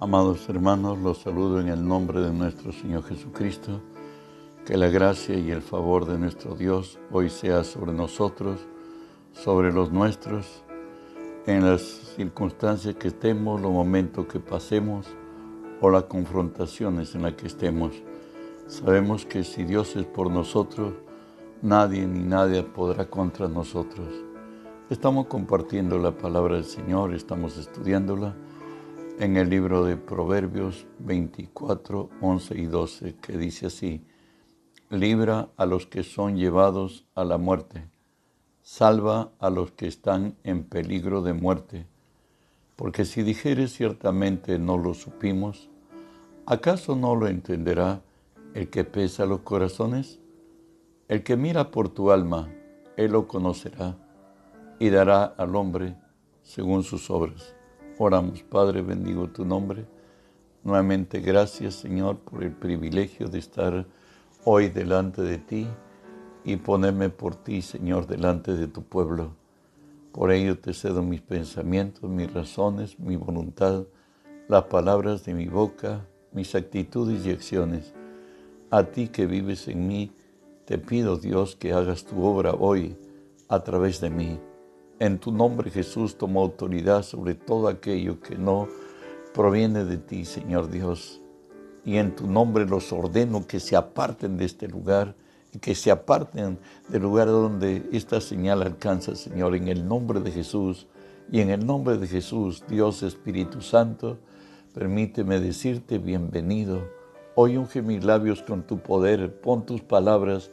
Amados hermanos, los saludo en el nombre de nuestro Señor Jesucristo. Que la gracia y el favor de nuestro Dios hoy sea sobre nosotros, sobre los nuestros, en las circunstancias que estemos, los momentos que pasemos o las confrontaciones en las que estemos. Sabemos que si Dios es por nosotros, nadie ni nadie podrá contra nosotros. Estamos compartiendo la palabra del Señor, estamos estudiándola en el libro de Proverbios 24, 11 y 12, que dice así, libra a los que son llevados a la muerte, salva a los que están en peligro de muerte, porque si dijeres ciertamente no lo supimos, ¿acaso no lo entenderá el que pesa los corazones? El que mira por tu alma, él lo conocerá y dará al hombre según sus obras. Oramos, Padre, bendigo tu nombre. Nuevamente, gracias, Señor, por el privilegio de estar hoy delante de ti y ponerme por ti, Señor, delante de tu pueblo. Por ello te cedo mis pensamientos, mis razones, mi voluntad, las palabras de mi boca, mis actitudes y acciones. A ti que vives en mí, te pido, Dios, que hagas tu obra hoy a través de mí. En tu nombre Jesús tomo autoridad sobre todo aquello que no proviene de ti, Señor Dios. Y en tu nombre los ordeno que se aparten de este lugar y que se aparten del lugar donde esta señal alcanza, Señor, en el nombre de Jesús. Y en el nombre de Jesús, Dios Espíritu Santo, permíteme decirte bienvenido. Hoy unge mis labios con tu poder, pon tus palabras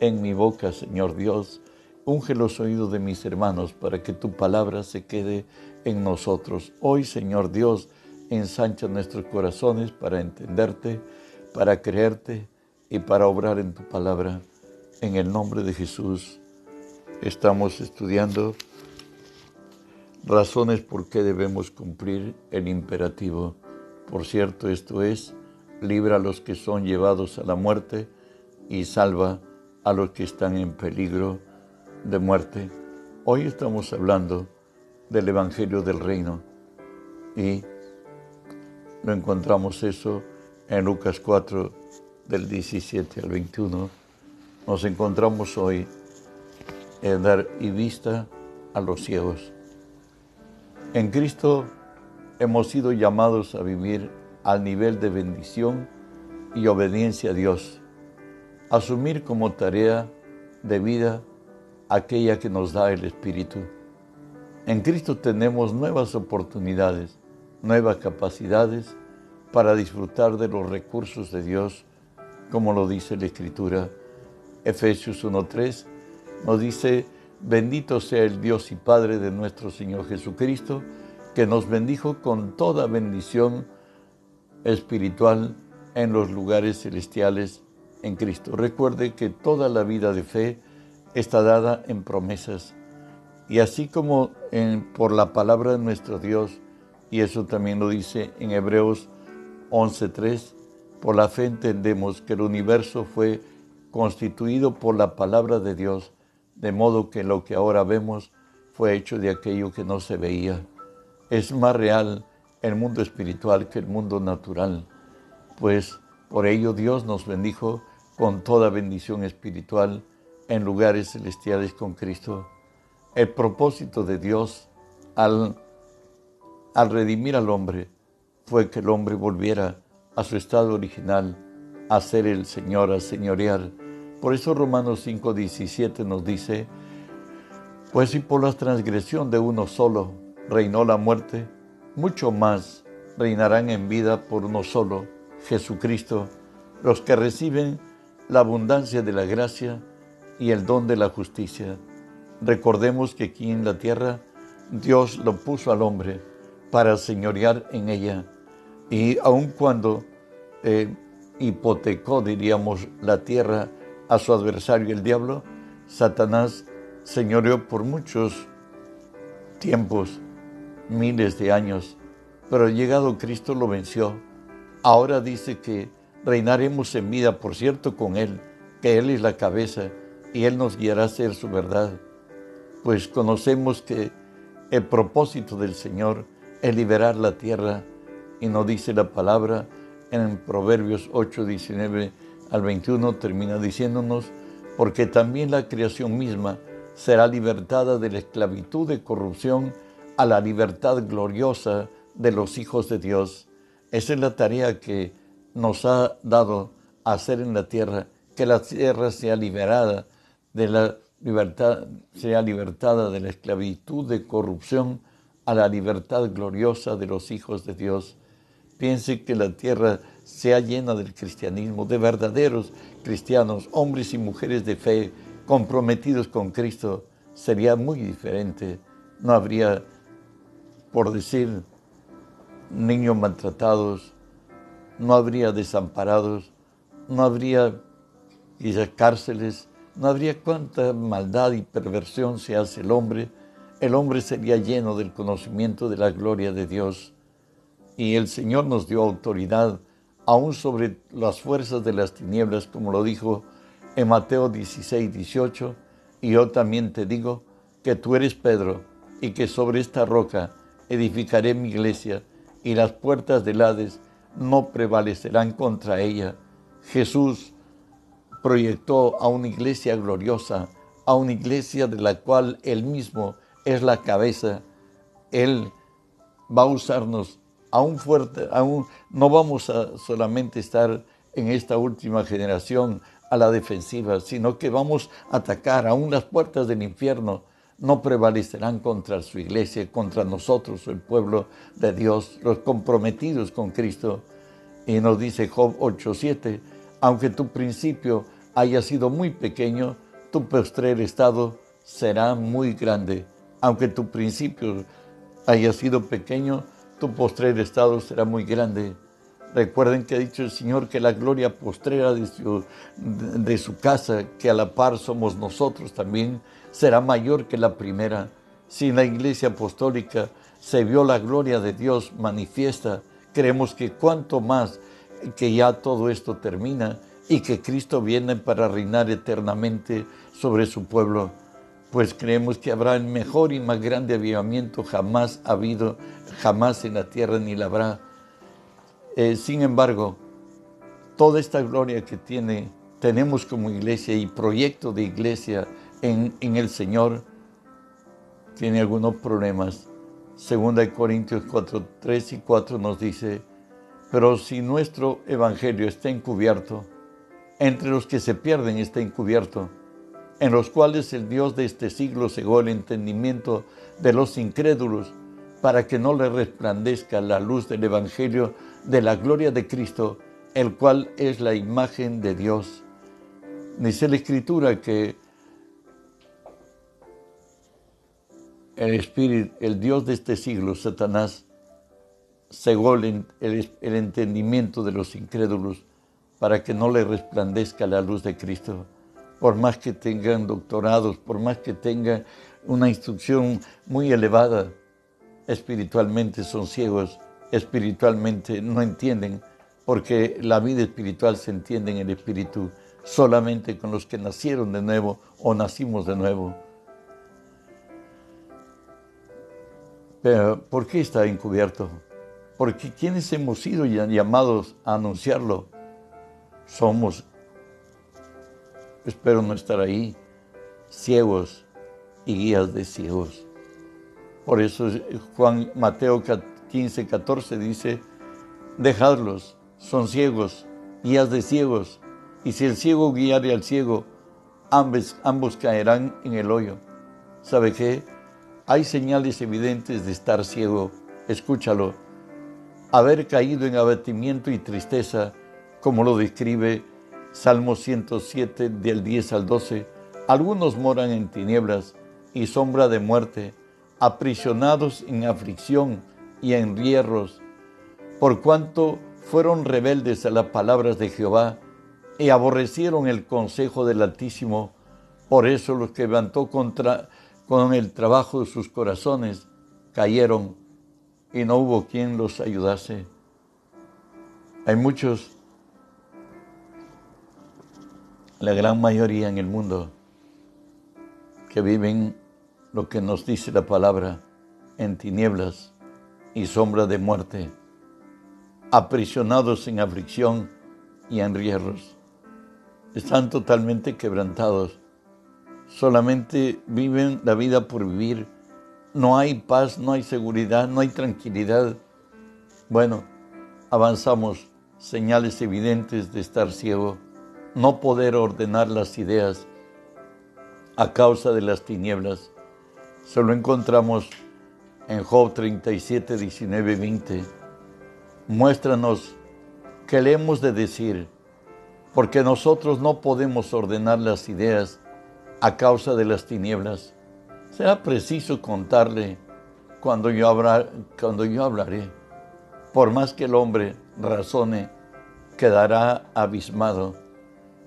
en mi boca, Señor Dios Unge los oídos de mis hermanos para que tu palabra se quede en nosotros. Hoy, Señor Dios, ensancha nuestros corazones para entenderte, para creerte y para obrar en tu palabra. En el nombre de Jesús estamos estudiando razones por qué debemos cumplir el imperativo. Por cierto, esto es, libra a los que son llevados a la muerte y salva a los que están en peligro de muerte. Hoy estamos hablando del Evangelio del Reino y lo encontramos eso en Lucas 4 del 17 al 21. Nos encontramos hoy en dar y vista a los ciegos. En Cristo hemos sido llamados a vivir al nivel de bendición y obediencia a Dios, asumir como tarea de vida aquella que nos da el Espíritu. En Cristo tenemos nuevas oportunidades, nuevas capacidades para disfrutar de los recursos de Dios, como lo dice la Escritura. Efesios 1.3 nos dice, bendito sea el Dios y Padre de nuestro Señor Jesucristo, que nos bendijo con toda bendición espiritual en los lugares celestiales en Cristo. Recuerde que toda la vida de fe está dada en promesas. Y así como por la palabra de nuestro Dios, y eso también lo dice en Hebreos 11.3, por la fe entendemos que el universo fue constituido por la palabra de Dios, de modo que lo que ahora vemos fue hecho de aquello que no se veía. Es más real el mundo espiritual que el mundo natural, pues por ello Dios nos bendijo con toda bendición espiritual en lugares celestiales con Cristo. El propósito de Dios al, al redimir al hombre fue que el hombre volviera a su estado original, a ser el Señor, a señorear. Por eso Romanos 5:17 nos dice, pues si por la transgresión de uno solo reinó la muerte, mucho más reinarán en vida por uno solo, Jesucristo, los que reciben la abundancia de la gracia y el don de la justicia. Recordemos que aquí en la tierra Dios lo puso al hombre para señorear en ella. Y aun cuando eh, hipotecó, diríamos, la tierra a su adversario el diablo, Satanás señoreó por muchos tiempos, miles de años, pero llegado Cristo lo venció. Ahora dice que reinaremos en vida, por cierto, con Él, que Él es la cabeza y Él nos guiará a hacer su verdad, pues conocemos que el propósito del Señor es liberar la tierra Y nos dice la palabra en Proverbios 8, 19 al 21, termina diciéndonos, porque también la creación misma será libertada de la esclavitud de corrupción a la libertad gloriosa de los hijos de Dios. Esa es la tarea que nos ha dado hacer en la tierra, que la tierra sea liberada de la libertad, sea libertada de la esclavitud de corrupción a la libertad gloriosa de los hijos de Dios. Piense que la tierra sea llena del cristianismo, de verdaderos cristianos, hombres y mujeres de fe, comprometidos con Cristo, sería muy diferente. No habría, por decir, niños maltratados, no habría desamparados, no habría quizás cárceles, no habría cuánta maldad y perversión se hace el hombre. El hombre sería lleno del conocimiento de la gloria de Dios. Y el Señor nos dio autoridad aún sobre las fuerzas de las tinieblas, como lo dijo en Mateo 16, 18. Y yo también te digo que tú eres Pedro y que sobre esta roca edificaré mi iglesia y las puertas del Hades no prevalecerán contra ella. Jesús proyectó a una iglesia gloriosa, a una iglesia de la cual Él mismo es la cabeza. Él va a usarnos aún fuerte, aún no vamos a solamente estar en esta última generación a la defensiva, sino que vamos a atacar aún las puertas del infierno no prevalecerán contra su iglesia, contra nosotros, el pueblo de Dios, los comprometidos con Cristo. Y nos dice Job 8:7, aunque tu principio haya sido muy pequeño, tu postrer estado será muy grande. Aunque tu principio haya sido pequeño, tu postrer estado será muy grande. Recuerden que ha dicho el Señor que la gloria postrera de su, de su casa, que a la par somos nosotros también, será mayor que la primera. Si en la iglesia apostólica se vio la gloria de Dios manifiesta, creemos que cuanto más que ya todo esto termina y que Cristo viene para reinar eternamente sobre su pueblo, pues creemos que habrá el mejor y más grande avivamiento jamás habido, jamás en la tierra ni la habrá. Eh, sin embargo, toda esta gloria que tiene, tenemos como iglesia y proyecto de iglesia, en, el Señor tiene algunos problemas. Segunda de Corintios 4, 3 y 4 nos dice, pero si nuestro evangelio está encubierto, entre los que se pierden está encubierto, en los cuales el Dios de este siglo cegó el entendimiento de los incrédulos, para que no le resplandezca la luz del evangelio de la gloria de Cristo, el cual es la imagen de Dios. Dice la Escritura que el espíritu, el Dios de este siglo, Satanás, cegó el, entendimiento de los incrédulos para que no le resplandezca la luz de Cristo. Por más que tengan doctorados, por más que tengan una instrucción muy elevada, espiritualmente son ciegos, espiritualmente no entienden, porque la vida espiritual se entiende en el Espíritu solamente con los que nacieron de nuevo o nacimos de nuevo. Pero, ¿por qué está encubierto? Porque quienes hemos sido llamados a anunciarlo somos, espero no estar ahí, ciegos y guías de ciegos. Por eso Juan Mateo 15, 14 dice, dejadlos, son ciegos, guías de ciegos, y si el ciego guiare al ciego, ambos, ambos caerán en el hoyo. ¿Sabe qué? Hay señales evidentes de estar ciego. Escúchalo. Haber caído en abatimiento y tristeza, como lo describe Salmo 107 del 10 al 12. Algunos moran en tinieblas y sombra de muerte, aprisionados en aflicción y en hierros, por cuanto fueron rebeldes a las palabras de Jehová y aborrecieron el consejo del Altísimo. Por eso los que levantó contra con el trabajo de sus corazones, cayeron y no hubo quien los ayudase. Hay muchos, la gran mayoría en el mundo, que viven lo que nos dice la palabra en tinieblas y sombra de muerte. aprisionados en aflicción y en riesgos. Están totalmente quebrantados. Solamente viven la vida por vivir. No hay paz, no hay seguridad, no hay tranquilidad. Bueno, avanzamos. Señales evidentes de estar ciego. No poder ordenar las ideas a causa de las tinieblas. Se lo encontramos en Job 37, 19, 20. Muéstranos qué le hemos de decir, porque nosotros no podemos ordenar las ideas a causa de las tinieblas. Será preciso contarle cuando yo, cuando yo hablaré. Por más que el hombre razone, quedará abismado.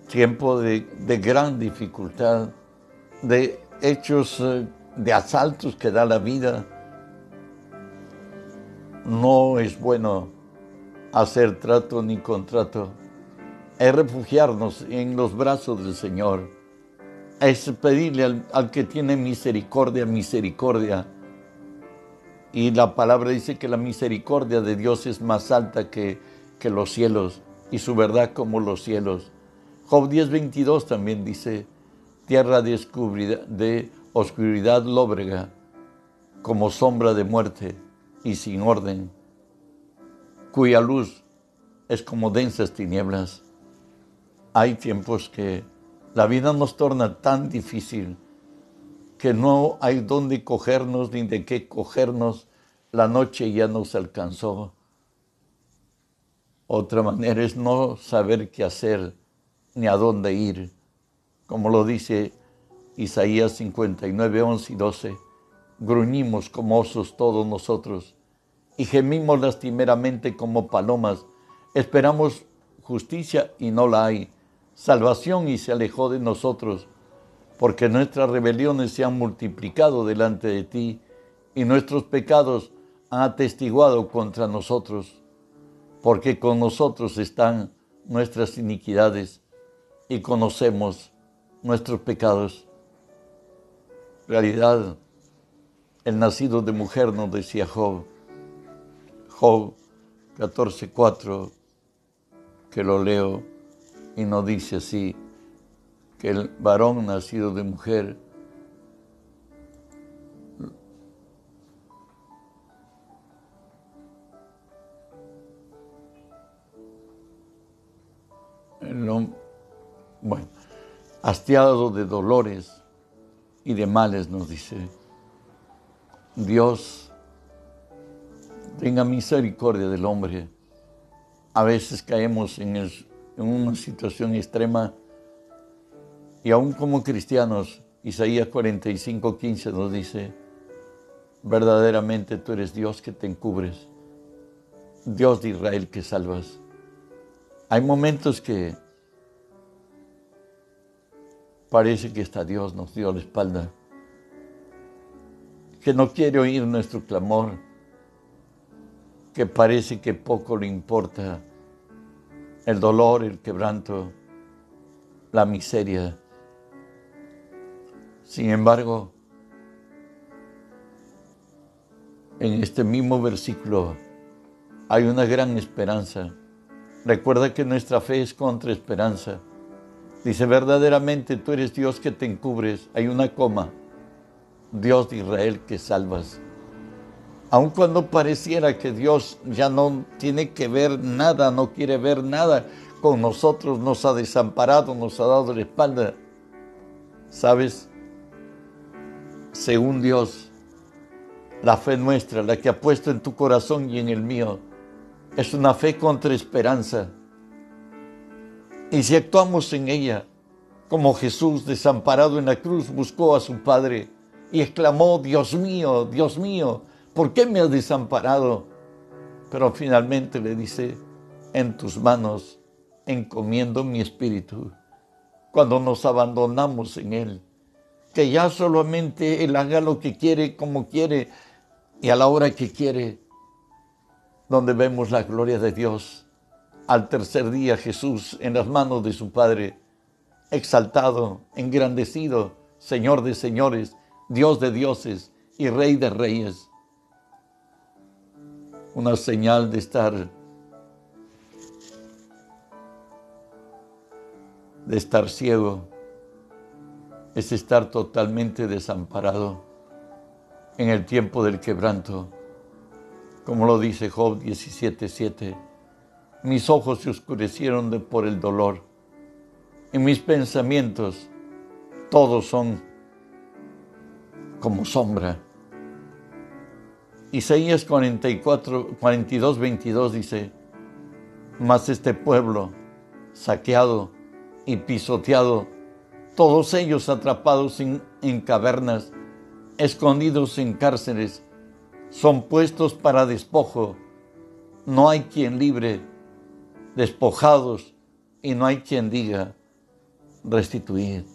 Tiempo de, gran dificultad, de hechos, eh, de asaltos que da la vida. No es bueno hacer trato ni contrato. Es refugiarnos en los brazos del Señor. Es pedirle al, que tiene misericordia, misericordia. Y la palabra dice que la misericordia de Dios es más alta que los cielos y su verdad como los cielos. Job 10:22 también dice, tierra de, de oscuridad lóbrega, como sombra de muerte y sin orden, cuya luz es como densas tinieblas. Hay tiempos que la vida nos torna tan difícil que no hay dónde cogernos ni de qué cogernos. La noche ya nos alcanzó. Otra manera es no saber qué hacer ni a dónde ir. Como lo dice Isaías 59, 11 y 12, gruñimos como osos todos nosotros y gemimos lastimeramente como palomas. Esperamos justicia y no la hay, salvación y se alejó de nosotros, porque nuestras rebeliones se han multiplicado delante de ti y nuestros pecados han atestiguado contra nosotros, porque con nosotros están nuestras iniquidades y conocemos nuestros pecados. Realidad, el nacido de mujer nos decía Job, Job 14.4, que lo leo y nos dice así, que el varón nacido de mujer bueno, hastiado de dolores y de males, nos dice. Dios tenga misericordia del hombre. A veces caemos en, una situación extrema y aún como cristianos, Isaías 45, 15 nos dice, verdaderamente tú eres Dios que te encubres, Dios de Israel que salvas. Hay momentos que Parece que está Dios nos dio la espalda, que no quiere oír nuestro clamor, que parece que poco le importa el dolor, el quebranto, la miseria. Sin embargo, en este mismo versículo hay una gran esperanza. Recuerda que nuestra fe es contra esperanza. Dice, verdaderamente tú eres Dios que te encubres. Hay una coma. Dios de Israel que salvas. Aun cuando pareciera que Dios ya no tiene que ver nada, no quiere ver nada con nosotros, nos ha desamparado, nos ha dado la espalda. ¿Sabes? Según Dios, la fe nuestra, la que ha puesto en tu corazón y en el mío, es una fe contra esperanza y si actuamos en ella, como Jesús desamparado en la cruz buscó a su Padre y exclamó, Dios mío, Dios mío, ¿por qué me has desamparado? Pero finalmente le dice, en tus manos encomiendo mi espíritu. Cuando nos abandonamos en Él, que ya solamente Él haga lo que quiere, como quiere y a la hora que quiere, donde vemos la gloria de Dios al tercer día Jesús en las manos de su Padre, exaltado, engrandecido, Señor de señores, Dios de dioses y Rey de reyes. Una señal de estar de estar ciego es estar totalmente desamparado en el tiempo del quebranto, como lo dice Job 17:7 mis ojos se oscurecieron por el dolor y mis pensamientos todos son como sombra. Isaías 44, 42, 22 dice, mas este pueblo saqueado y pisoteado, todos ellos atrapados en, en cavernas, escondidos en cárceles, son puestos para despojo. No hay quien libre, despojados, y no hay quien diga restituir.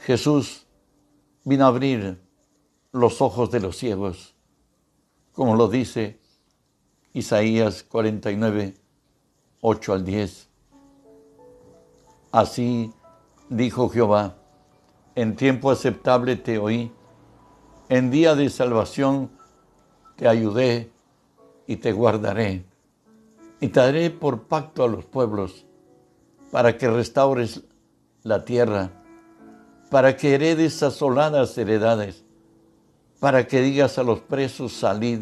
Jesús vino a abrir los ojos de los ciegos, como lo dice Isaías 49, 8 al 10. Así dijo Jehová, en tiempo aceptable te oí, en día de salvación te ayudé y te guardaré, y te daré por pacto a los pueblos, para que restaures la tierra, para que heredes asoladas heredades, para que digas a los presos salid,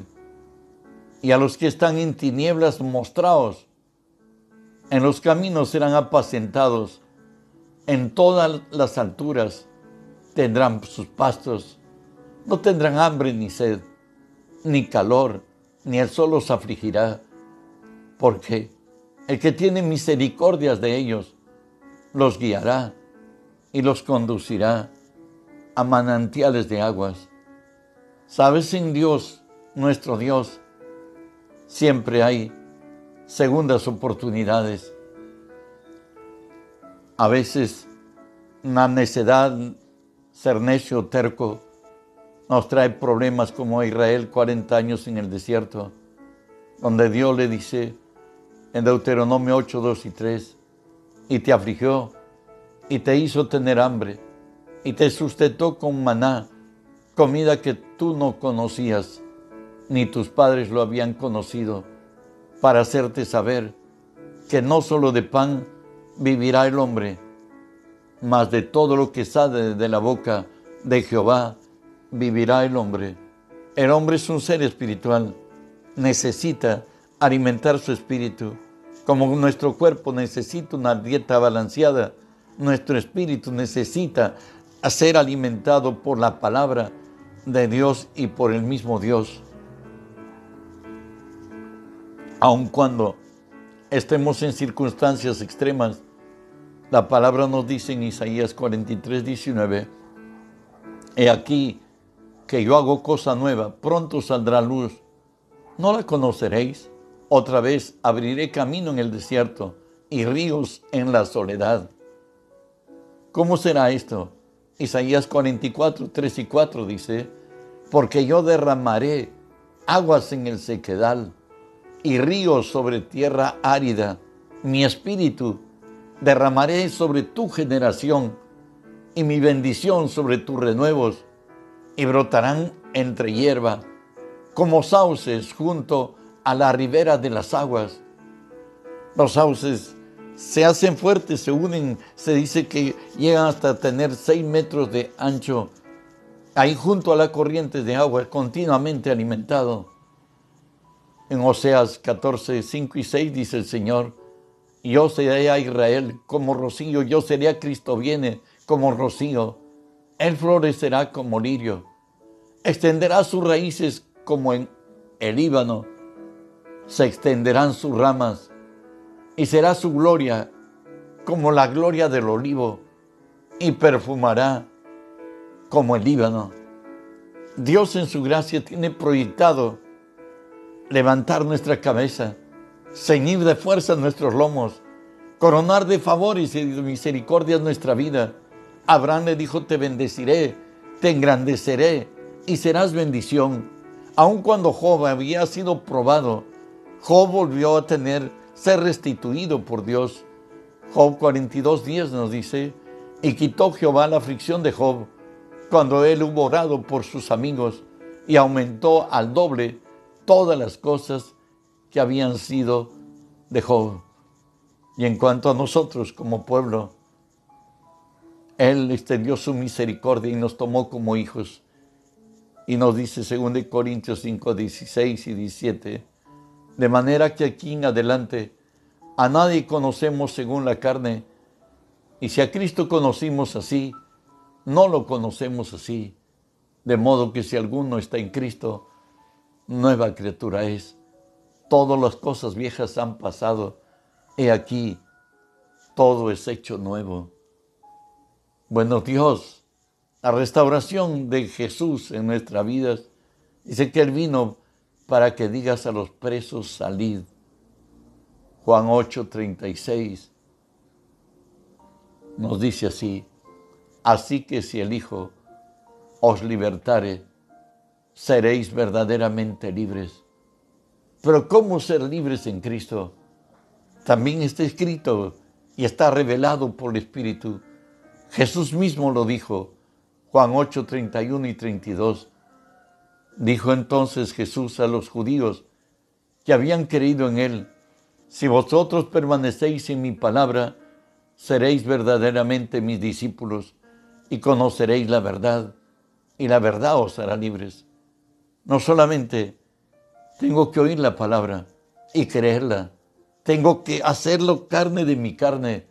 y a los que están en tinieblas mostraos. En los caminos serán apacentados, en todas las alturas tendrán sus pastos, no tendrán hambre ni sed, ni calor, ni el sol los afligirá, porque el que tiene misericordias de ellos los guiará y los conducirá a manantiales de aguas. Sabes, en Dios, nuestro Dios, siempre hay segundas oportunidades. A veces la necedad, ser necio, terco, nos trae problemas como Israel 40 años en el desierto, donde Dios le dice en Deuteronomio 8, 2 y 3, y te afligió, y te hizo tener hambre, y te sustentó con maná, comida que tú no conocías ni tus padres lo habían conocido, para hacerte saber que no solo de pan vivirá el hombre, mas de todo lo que sale de la boca de Jehová vivirá el hombre. El hombre es un ser espiritual, necesita alimentar su espíritu. Como nuestro cuerpo necesita una dieta balanceada, nuestro espíritu necesita ser alimentado por la palabra de Dios y por el mismo Dios aun cuando estemos en circunstancias extremas. La palabra nos dice en Isaías 43, 19, He aquí que yo hago cosa nueva, pronto saldrá luz. ¿No la conoceréis? Otra vez abriré camino en el desierto y ríos en la soledad. ¿Cómo será esto? Isaías 44, 3 y 4 dice, Porque yo derramaré aguas en el sequedal y ríos sobre tierra árida. Mi espíritu derramaré sobre tu generación y mi bendición sobre tus renuevos, y brotarán entre hierba, como sauces junto a la ribera de las aguas. Los sauces se hacen fuertes, se unen, se dice que llegan hasta tener seis metros de ancho, ahí junto a la corriente de agua, continuamente alimentado. En Oseas 14, 5 y 6 dice el Señor, yo seré a Israel como rocío, yo seré a Cristo viene como rocío. Él florecerá como lirio, extenderá sus raíces como en el Líbano, se extenderán sus ramas y será su gloria como la gloria del olivo y perfumará como el Líbano. Dios en su gracia tiene proyectado levantar nuestra cabeza, ceñir de fuerza nuestros lomos, coronar de favores y de misericordia nuestra vida. Abraham le dijo, te bendeciré, te engrandeceré y serás bendición. Aun cuando Job había sido probado, Job volvió a tener, ser restituido por Dios. Job 42 días nos dice, y quitó Jehová la aflicción de Job cuando él hubo orado por sus amigos y aumentó al doble todas las cosas que habían sido de Job. Y en cuanto a nosotros como pueblo, Él extendió su misericordia y nos tomó como hijos. Y nos dice, según de Corintios 5, 16 y 17, de manera que aquí en adelante a nadie conocemos según la carne, y si a Cristo conocimos así, no lo conocemos así. De modo que si alguno está en Cristo, nueva criatura es. Todas las cosas viejas han pasado. He aquí, todo es hecho nuevo. Bueno, Dios, la restauración de Jesús en nuestra vida, dice que Él vino para que digas a los presos, salid. Juan 8, 36 nos dice así, así que si el Hijo os libertare, seréis verdaderamente libres. Pero ¿cómo ser libres en Cristo? También está escrito y está revelado por el Espíritu. Jesús mismo lo dijo, Juan 8, 31 y 32. Dijo entonces Jesús a los judíos que habían creído en él, si vosotros permanecéis en mi palabra, seréis verdaderamente mis discípulos y conoceréis la verdad, y la verdad os hará libres. No solamente tengo que oír la palabra y creerla, tengo que hacerlo carne de mi carne,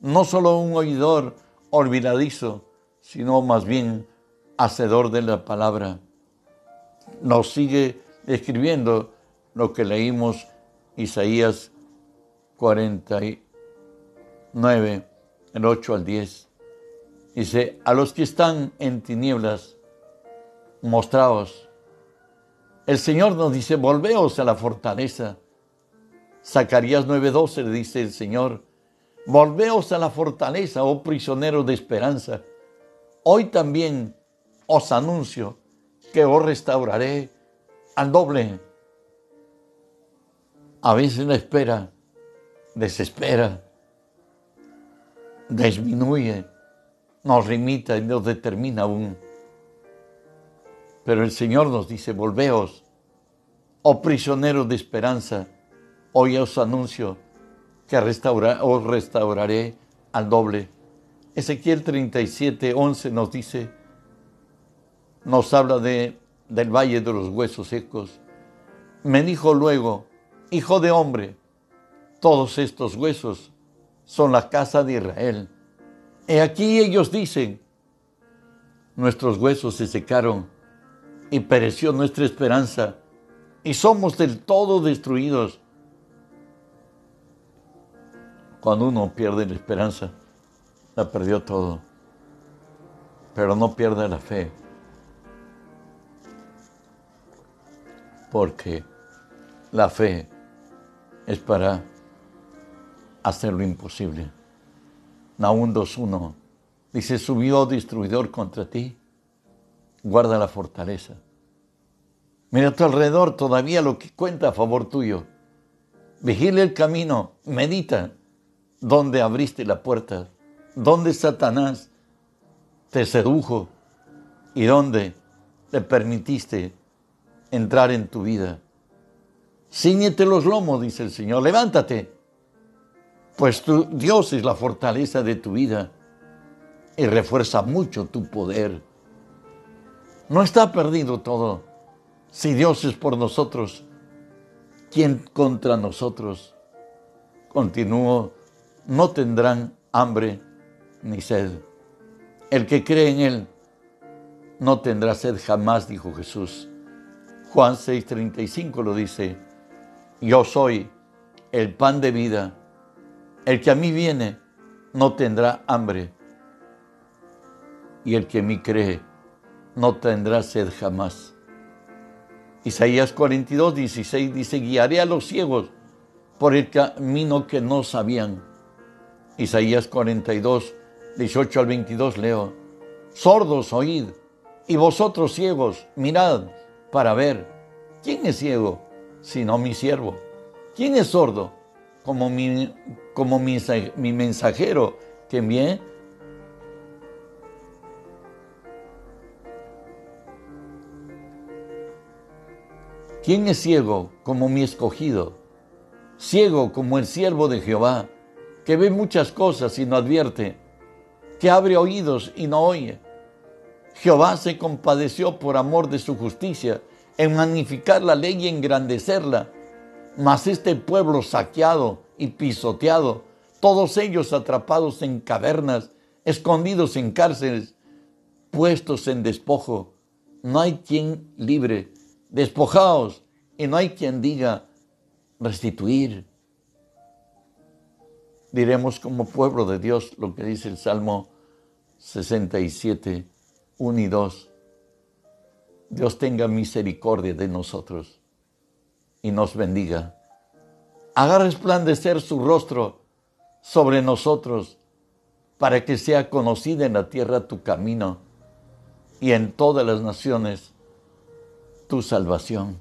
no solo un oidor olvidadizo, sino más bien hacedor de la palabra. Nos sigue escribiendo lo que leímos Isaías 49, el 8 al 10. Dice, a los que están en tinieblas, mostraos. El Señor nos dice, volveos a la fortaleza. Zacarías 9:12 dice el Señor, volveos a la fortaleza, oh prisioneros de esperanza. Hoy también os anuncio que os restauraré al doble. A veces la espera desespera, disminuye, nos limita y nos determina aún. Pero el Señor nos dice, volveos, oh prisioneros de esperanza, hoy os anuncio que os restauraré al doble. Ezequiel 37, 11 nos dice, nos habla de, del valle de los huesos secos. Me dijo luego, hijo de hombre, todos estos huesos son la casa de Israel. Y aquí ellos dicen, nuestros huesos se secaron y pereció nuestra esperanza y somos del todo destruidos. Cuando uno pierde la esperanza, la perdió todo, pero no pierde la fe, porque la fe es para hacer lo imposible. Naúm 2.1 dice, subió destruidor contra ti, guarda la fortaleza. Mira a tu alrededor todavía lo que cuenta a favor tuyo. Vigila el camino, medita dónde abriste la puerta, dónde Satanás te sedujo y dónde te permitiste entrar en tu vida. Cíñete los lomos, dice el Señor, levántate pues tu, Dios es la fortaleza de tu vida y refuerza mucho tu poder. No está perdido todo. Si Dios es por nosotros, ¿quién contra nosotros? Continúo, no tendrán hambre ni sed. El que cree en Él no tendrá sed jamás, dijo Jesús. Juan 6:35 lo dice, yo soy el pan de vida. El que a mí viene no tendrá hambre, y el que a mí cree no tendrá sed jamás. Isaías 42, 16 dice, guiaré a los ciegos por el camino que no sabían. Isaías 42, 18 al 22 leo, sordos oíd, y vosotros ciegos, mirad para ver. ¿Quién es ciego sino mi siervo? ¿Quién es sordo como mi, mi mensajero que envié. ¿Quién es ciego como mi escogido? Ciego como el siervo de Jehová, que ve muchas cosas y no advierte, que abre oídos y no oye. Jehová se compadeció por amor de su justicia en magnificar la ley y engrandecerla. Mas este pueblo saqueado y pisoteado, todos ellos atrapados en cavernas, escondidos en cárceles, puestos en despojo, no hay quien libre, despojaos, y no hay quien diga restituir. Diremos como pueblo de Dios lo que dice el Salmo 67, 1 y 2. Dios tenga misericordia de nosotros y nos bendiga. Haga resplandecer su rostro sobre nosotros para que sea conocida en la tierra tu camino y en todas las naciones tu salvación.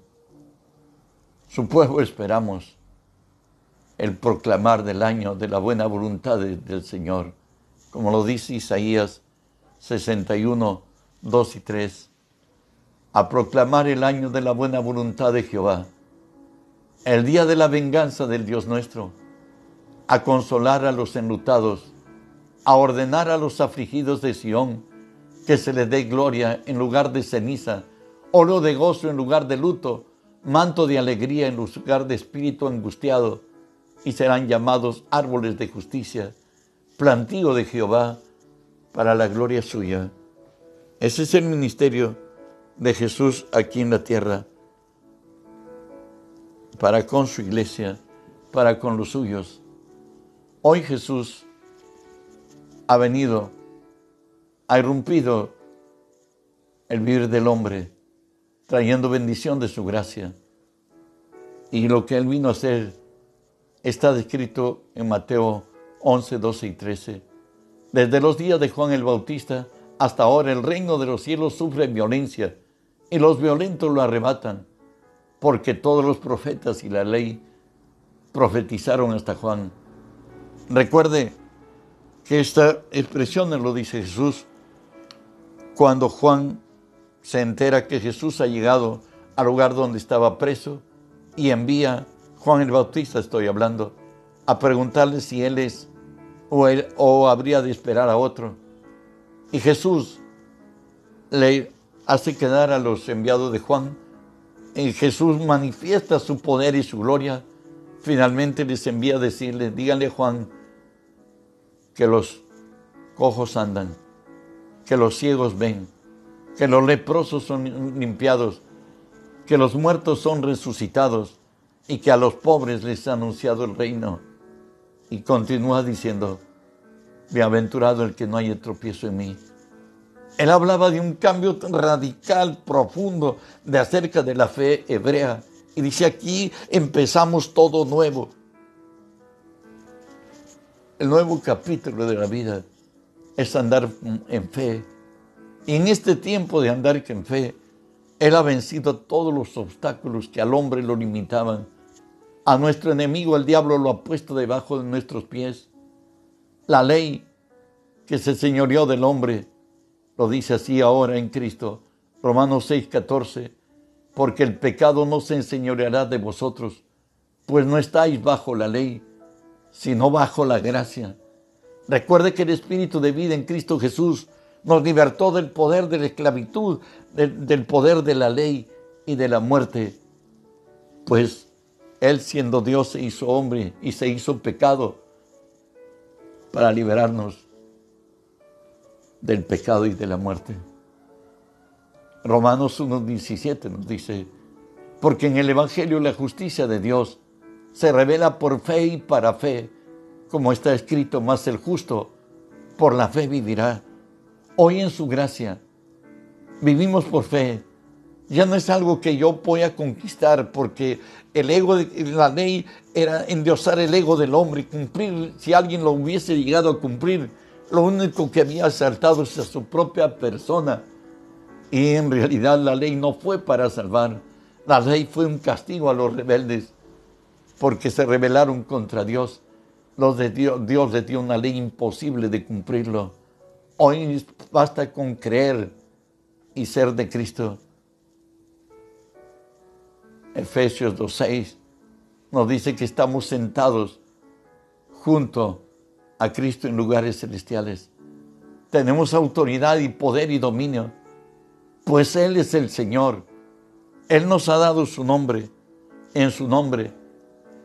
Su pueblo esperamos el proclamar del año de la buena voluntad del Señor, como lo dice Isaías 61, 2 y 3, a proclamar el año de la buena voluntad de Jehová, el día de la venganza del Dios nuestro, a consolar a los enlutados, a ordenar a los afligidos de Sión, que se les dé gloria en lugar de ceniza, oro de gozo en lugar de luto, manto de alegría en lugar de espíritu angustiado, y serán llamados árboles de justicia, plantío de Jehová para la gloria suya. Ese es el ministerio de Jesús aquí en la tierra, para con su iglesia, para con los suyos. Hoy Jesús ha venido ha irrumpido el vivir del hombre, trayendo bendición de su gracia. Y lo que Él vino a hacer está descrito en Mateo 11, 12 y 13. Desde los días de Juan el Bautista hasta ahora el reino de los cielos sufre violencia y los violentos lo arrebatan, porque todos los profetas y la ley profetizaron hasta Juan. Recuerde que esta expresión lo dice Jesús cuando Juan se entera que Jesús ha llegado al lugar donde estaba preso y envía, Juan el Bautista estoy hablando, a preguntarle si él es o, o habría de esperar a otro. Y Jesús le hace quedar a los enviados de Juan. Y Jesús manifiesta su poder y su gloria. Finalmente les envía a decirle, díganle Juan que los cojos andan, que los ciegos ven, que los leprosos son limpiados, que los muertos son resucitados y que a los pobres les ha anunciado el reino. Y continúa diciendo, bienaventurado el que no haya tropiezo en mí. Él hablaba de un cambio radical, profundo, de acerca de la fe hebrea. Y dice aquí empezamos todo nuevo. El nuevo capítulo de la vida es andar en fe. Y en este tiempo de andar en fe, Él ha vencido todos los obstáculos que al hombre lo limitaban. A nuestro enemigo, el diablo, lo ha puesto debajo de nuestros pies. La ley que se señoreó del hombre, lo dice así ahora en Cristo. Romanos 6, 14. Porque el pecado no se enseñoreará de vosotros, pues no estáis bajo la ley, sino bajo la gracia. Recuerde que el Espíritu de vida en Cristo Jesús nos libertó del poder de la esclavitud, del, poder de la ley y de la muerte. Pues Él siendo Dios se hizo hombre y se hizo pecado para liberarnos del pecado y de la muerte. Romanos 1.17 nos dice, porque en el Evangelio la justicia de Dios se revela por fe y para fe como está escrito, más el justo por la fe vivirá. Hoy en su gracia vivimos por fe. Ya no es algo que yo voy a conquistar porque el ego de la ley era endiosar el ego del hombre y cumplir. Si alguien lo hubiese llegado a cumplir, lo único que había saltado es a su propia persona. Y en realidad la ley no fue para salvar. La ley fue un castigo a los rebeldes porque se rebelaron contra Dios de Dios, Dios les dio una ley imposible de cumplirlo. Hoy basta con creer y ser de Cristo. Efesios 2.6 nos dice que estamos sentados junto a Cristo en lugares celestiales. Tenemos autoridad y poder y dominio, pues Él es el Señor. Él nos ha dado su nombre. En su nombre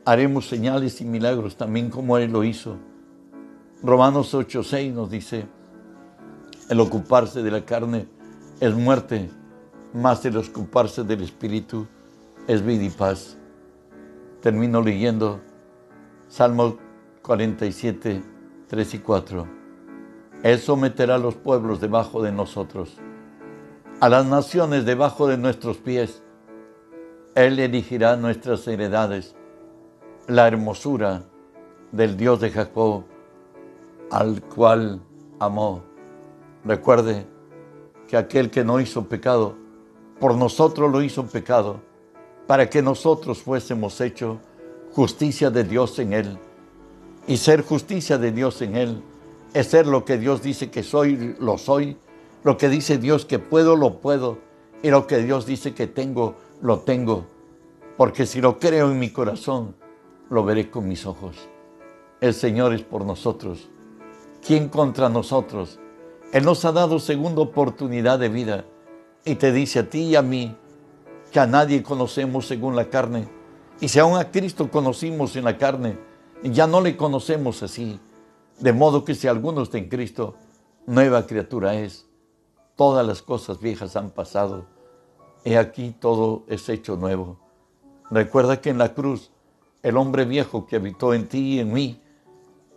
haremos señales y milagros, también como Él lo hizo. Romanos 8:6 nos dice, el ocuparse de la carne es muerte, más el ocuparse del Espíritu es vida y paz. Termino leyendo Salmo 47, 3 y 4. Él someterá a los pueblos debajo de nosotros, a las naciones debajo de nuestros pies. Él erigirá nuestras heredades, la hermosura del Dios de Jacob, al cual amó. Recuerde que aquel que no hizo pecado, por nosotros lo hizo pecado, para que nosotros fuésemos hechos justicia de Dios en él. Y ser justicia de Dios en él es ser lo que Dios dice que soy, lo soy. Lo que dice Dios que puedo, lo puedo. Y lo que Dios dice que tengo, lo tengo. Porque si lo creo en mi corazón, lo veré con mis ojos. El Señor es por nosotros. ¿Quién contra nosotros? Él nos ha dado segunda oportunidad de vida y te dice a ti y a mí que a nadie conocemos según la carne. Y si aún a Cristo conocimos en la carne, ya no le conocemos así. De modo que si alguno está en Cristo, nueva criatura es. Todas las cosas viejas han pasado. He aquí todo es hecho nuevo. Recuerda que en la cruz el hombre viejo que habitó en ti y en mí,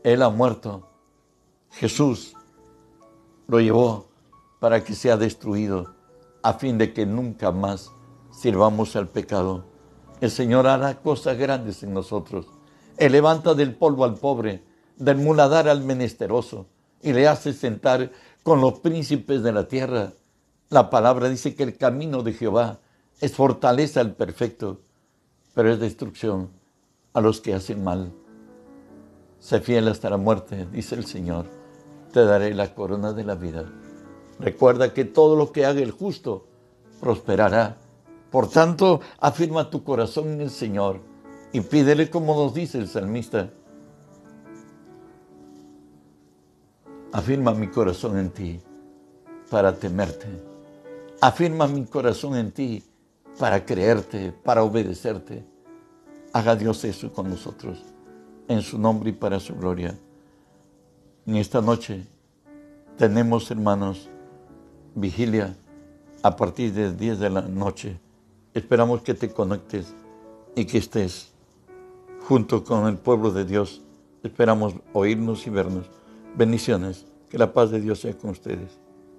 él ha muerto. Jesús lo llevó para que sea destruido, a fin de que nunca más sirvamos al pecado. El Señor hará cosas grandes en nosotros. Él levanta del polvo al pobre, del muladar al menesteroso, y le hace sentar con los príncipes de la tierra. La palabra dice que el camino de Jehová es fortaleza al perfecto, pero es destrucción a los que hacen mal. Sé fiel hasta la muerte, dice el Señor te daré la corona de la vida. Recuerda que todo lo que haga el justo prosperará. Por tanto, afirma tu corazón en el Señor y pídele como nos dice el salmista. Afirma mi corazón en ti para temerte. Afirma mi corazón en ti para creerte, para obedecerte. Haga Dios eso con nosotros, en su nombre y para su gloria. En esta noche tenemos, hermanos, vigilia a partir de 10 de la noche. Esperamos que te conectes y que estés junto con el pueblo de Dios. Esperamos oírnos y vernos. Bendiciones. Que la paz de Dios sea con ustedes.